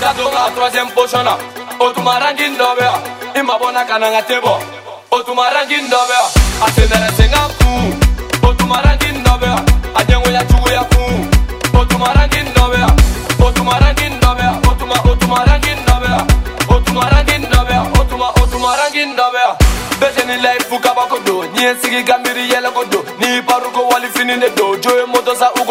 ka to ka troisième position na o tuma ranking dɔ bɛ yan i ma bɔ n'a kana n ka te bɔ o tuma ranking dɔ bɛ yan a sɛnɛrɛ sen ka kun o tuma ranking dɔ bɛ yan a jɛngoya juguya kun o tuma ranking dɔ bɛ yan o tuma ranking dɔ bɛ yan o tuma o tuma ranking dɔ bɛ yan o tuma ranking dɔ bɛ yan o tuma o tuma ranking dɔ bɛ yan bɛɛ sɛ ni layifu kabako don n'i ye sigi ka miiri yɛlɛ ko don n'i paru ko wali fini de don jo ye moto sa u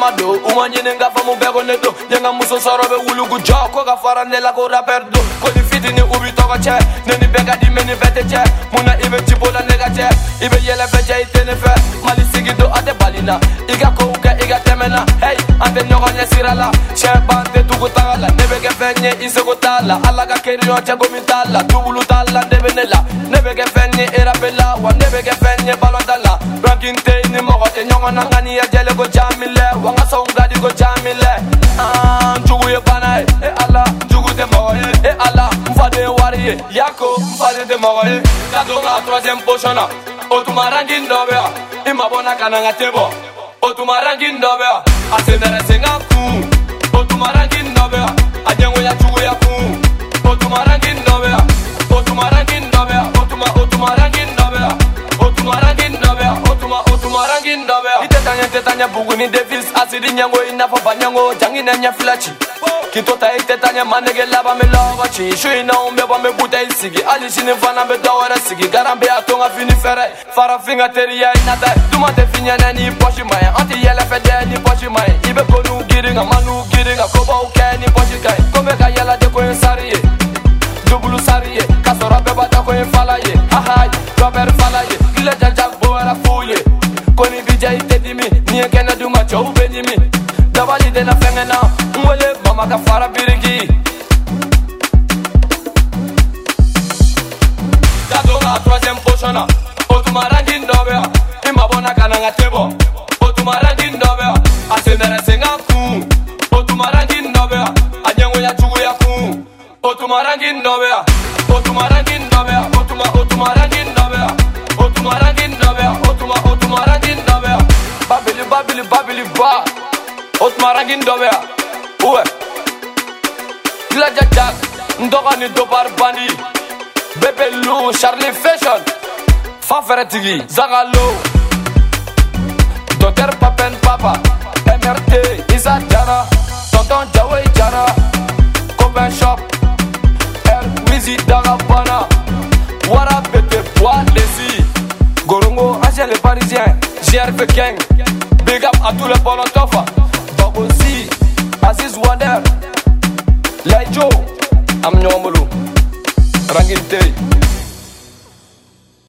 amado uma ɲini ka faamu bɛɛ ko ne don ɲɛ ka muso sɔrɔ bɛ wulugu jɔ ko ka fara ne la ko rapɛri don ko ni fitini u bi tɔgɔ cɛ ne ni bɛɛ ka di mɛ ni bɛɛ tɛ cɛ mun na i bɛ cibo la ne ka cɛ i bɛ yɛlɛ bɛɛ cɛ i tɛ ne fɛ mali sigi don a tɛ bali na koga i ka tɛmɛna hei an tɛ ɲɔgɔn ɲɛ sira la cɛ ban tɛ tugu taga la ne bɛ kɛ fɛn ɲɛ i sego t'a la ala ka keriɲɔ cɛko min t'a la tubulu t'a la ne bɛ ne la ne bɛ kɛ fɛn ɲɛ erape la wa ne bɛ kɛ fɛn ɲɛ balɔn ta la dɔnki n tɛ i ni mɔgɔ e tɛ ɲɔgɔn na nka ni ye jɛle ko caamin lɛ wa n ka sɔn ka di ko caamin lɛ ah, n jugu ye bana ye e ala n jugu tɛ mɔgɔ ye e ala n faden wari ye yako n faden tɛ mɔgɔ ye ka to ka troisième position na o tuma rankin dɔ bɛ yan i mabɔ na ka na n ka te bɔ otuma rangi ndɔbɛ a asenɛrɛsenga kun otuma rangi ndɔbɛ a jɛngoya cogoya taitetanya bugwini davis asiri nyango inafoba nyango jangine nyafulachi kito taitetanya manege lava milovachi sho inaombeva mebuta isiki alixini fana mbedawara siki karambe atonga fini fere fara finga teri ya inata tumatefinyana ni poshimaya anti yelefede ni poshi kori bija i tedi mi nie kena duma cow bedi mi dabali dena fengena wele bama ka fara birigi dadoga troisiem posona otumarangi ndobea imabona kananga tebo otumarangi ndobea asenderesenga ku otumarangi ndobea anyengo ya chugu ya ku otumarangi ndobea otumarangi ndobea babili babili ba osmaragin tuma rangin la bɛ yan uwɛ bani bebe charli fashion fan zagalo docteur papen papa mrt isa jara tonton jawe jara copain shop r wizi dagabana wara bete bois lesi gorongo ancien le parisien grf 15 Big up à see le bon tofa. Bobo C, Aziz Wander, Lejo, Amnyomulu, Rangin Day.